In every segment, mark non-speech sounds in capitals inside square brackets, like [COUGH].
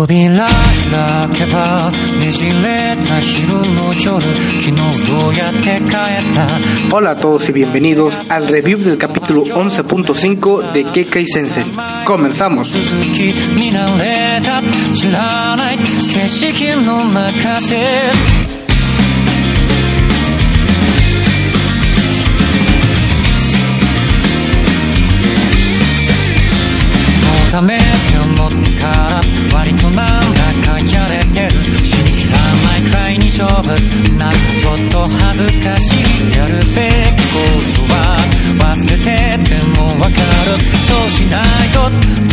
扉開けばねじれた昼の夜昨日どうやって帰った Hola a todos y bienvenidos al review del capítulo 11.5 de Kekai Sensei. Comenzamos. 続き見慣れた知らない景色の中で Perfect ことは忘れててもわかる。そうしないと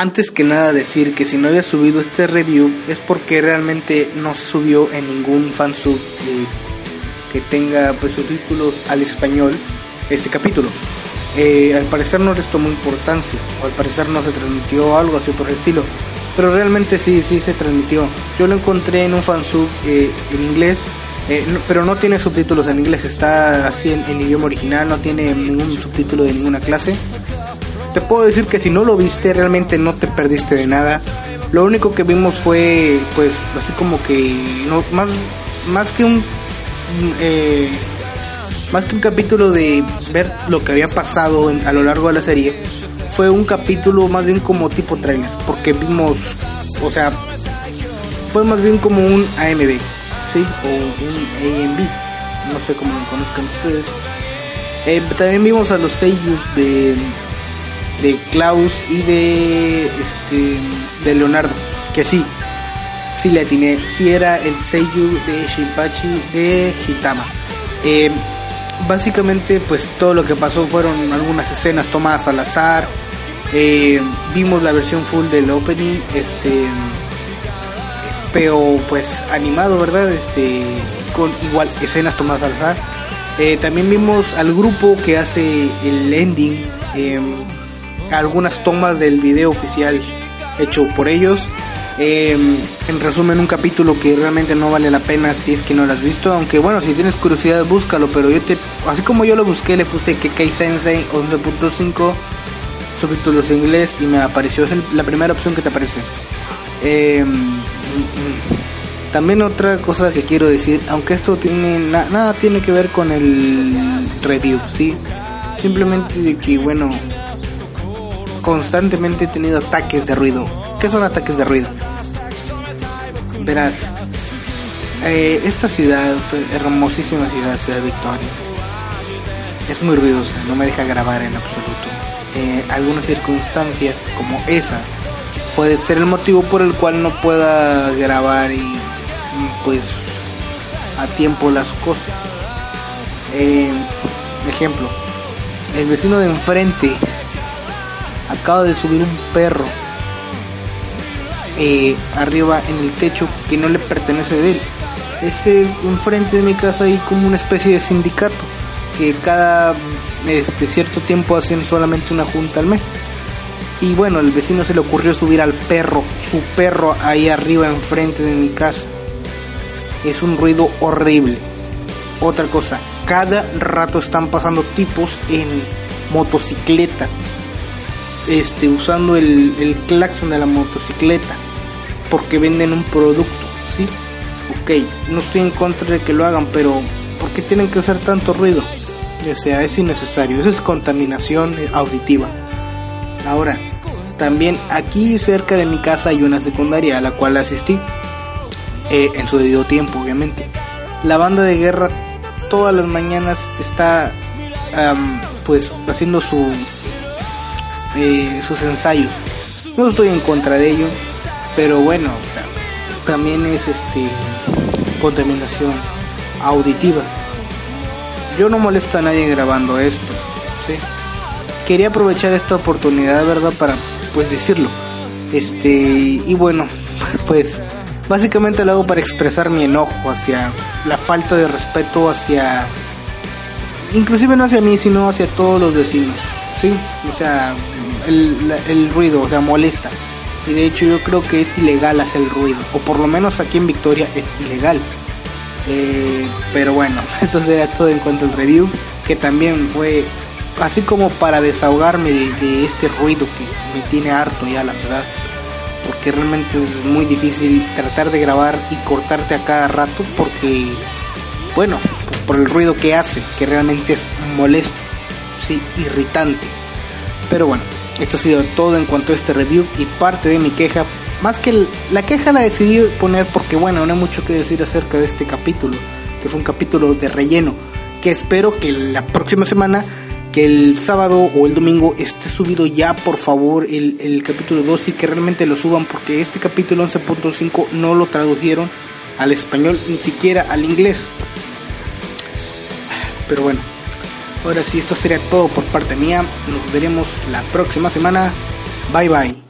Antes que nada decir que si no había subido este review es porque realmente no se subió en ningún fansub que tenga pues subtítulos al español este capítulo. Eh, al parecer no les tomó importancia, o al parecer no se transmitió algo así por el estilo. Pero realmente sí, sí se transmitió. Yo lo encontré en un fansub eh, en inglés, eh, no- pero no tiene subtítulos en inglés, está así en, en idioma original, no tiene ningún subtítulo de ninguna clase. Te puedo decir que si no lo viste, realmente no te perdiste de nada. Lo único que vimos fue, pues, así como que, no, más, más que un, eh, más que un capítulo de ver lo que había pasado a lo largo de la serie, fue un capítulo más bien como tipo trailer, porque vimos, o sea, fue más bien como un AMB, ¿sí? O un AMB, no sé cómo lo conozcan ustedes. Eh, también vimos a los seiyus de, de Klaus y de, este, de Leonardo, que sí, sí le atiné, sí era el seiyu de Shinpachi de Hitama. Eh, básicamente, pues todo lo que pasó fueron algunas escenas tomadas al azar. Eh, vimos la versión full del opening, este, pero pues animado, ¿verdad? Este, con igual escenas tomadas al azar. Eh, también vimos al grupo que hace el ending, eh, algunas tomas del video oficial hecho por ellos. Eh, en resumen, un capítulo que realmente no vale la pena si es que no lo has visto. Aunque bueno, si tienes curiosidad, búscalo. Pero yo te, así como yo lo busqué, le puse Kekai Sensei 11.5 subtítulos en inglés y me apareció. Es la primera opción que te aparece. Eh, también otra cosa que quiero decir, aunque esto tiene na- nada tiene que ver con el review, sí, simplemente de que bueno, constantemente he tenido ataques de ruido. ¿Qué son ataques de ruido? Verás, eh, esta ciudad, hermosísima ciudad, Ciudad Victoria, es muy ruidosa, no me deja grabar en absoluto. Eh, algunas circunstancias como esa puede ser el motivo por el cual no pueda grabar y pues a tiempo las cosas. Eh, ejemplo, el vecino de enfrente acaba de subir un perro eh, arriba en el techo que no le pertenece de él. Ese enfrente de mi casa hay como una especie de sindicato que cada este cierto tiempo hacen solamente una junta al mes. Y bueno, al vecino se le ocurrió subir al perro, su perro ahí arriba enfrente de mi casa. Es un ruido horrible. Otra cosa, cada rato están pasando tipos en motocicleta. Este, usando el, el claxon de la motocicleta. Porque venden un producto, ¿sí? Ok, no estoy en contra de que lo hagan, pero ¿por qué tienen que hacer tanto ruido? O sea, es innecesario. Eso es contaminación auditiva. Ahora, también aquí cerca de mi casa hay una secundaria a la cual asistí. eh, en su debido tiempo, obviamente. La banda de guerra todas las mañanas está am, pues haciendo su eh, sus ensayos. No estoy en contra de ello, pero bueno, o sea, también es este contaminación auditiva. Yo no molesto a nadie grabando esto, ¿sí? Quería aprovechar esta oportunidad, ¿verdad? Para pues decirlo. Este, y bueno, [LAUGHS] pues básicamente lo hago para expresar mi enojo hacia la falta de respeto hacia inclusive no hacia mí, sino hacia todos los vecinos, ¿sí? O sea, el, el ruido, o sea, molesta. Y de hecho yo creo que es ilegal hacer el ruido, o por lo menos aquí en Victoria es ilegal. Eh, pero bueno, [LAUGHS] esto será todo en cuanto al review, que también fue así como para desahogarme de, este ruido que me tiene harto ya, la verdad. Porque realmente es muy difícil tratar de grabar y cortarte a cada rato porque, bueno, por el ruido que hace, que realmente es molesto, sí, irritante. Pero bueno, esto ha sido todo en cuanto a este review y parte de mi queja. Más que la queja la decidí poner porque, bueno, no hay mucho que decir acerca de este capítulo, que fue un capítulo de relleno, que espero que la próxima semana que el sábado o el domingo esté subido ya por favor el, el capítulo 2 y que realmente lo suban porque este capítulo 11.5 no lo tradujeron al español ni siquiera al inglés pero bueno ahora sí esto sería todo por parte mía. Nos veremos la próxima semana. Bye bye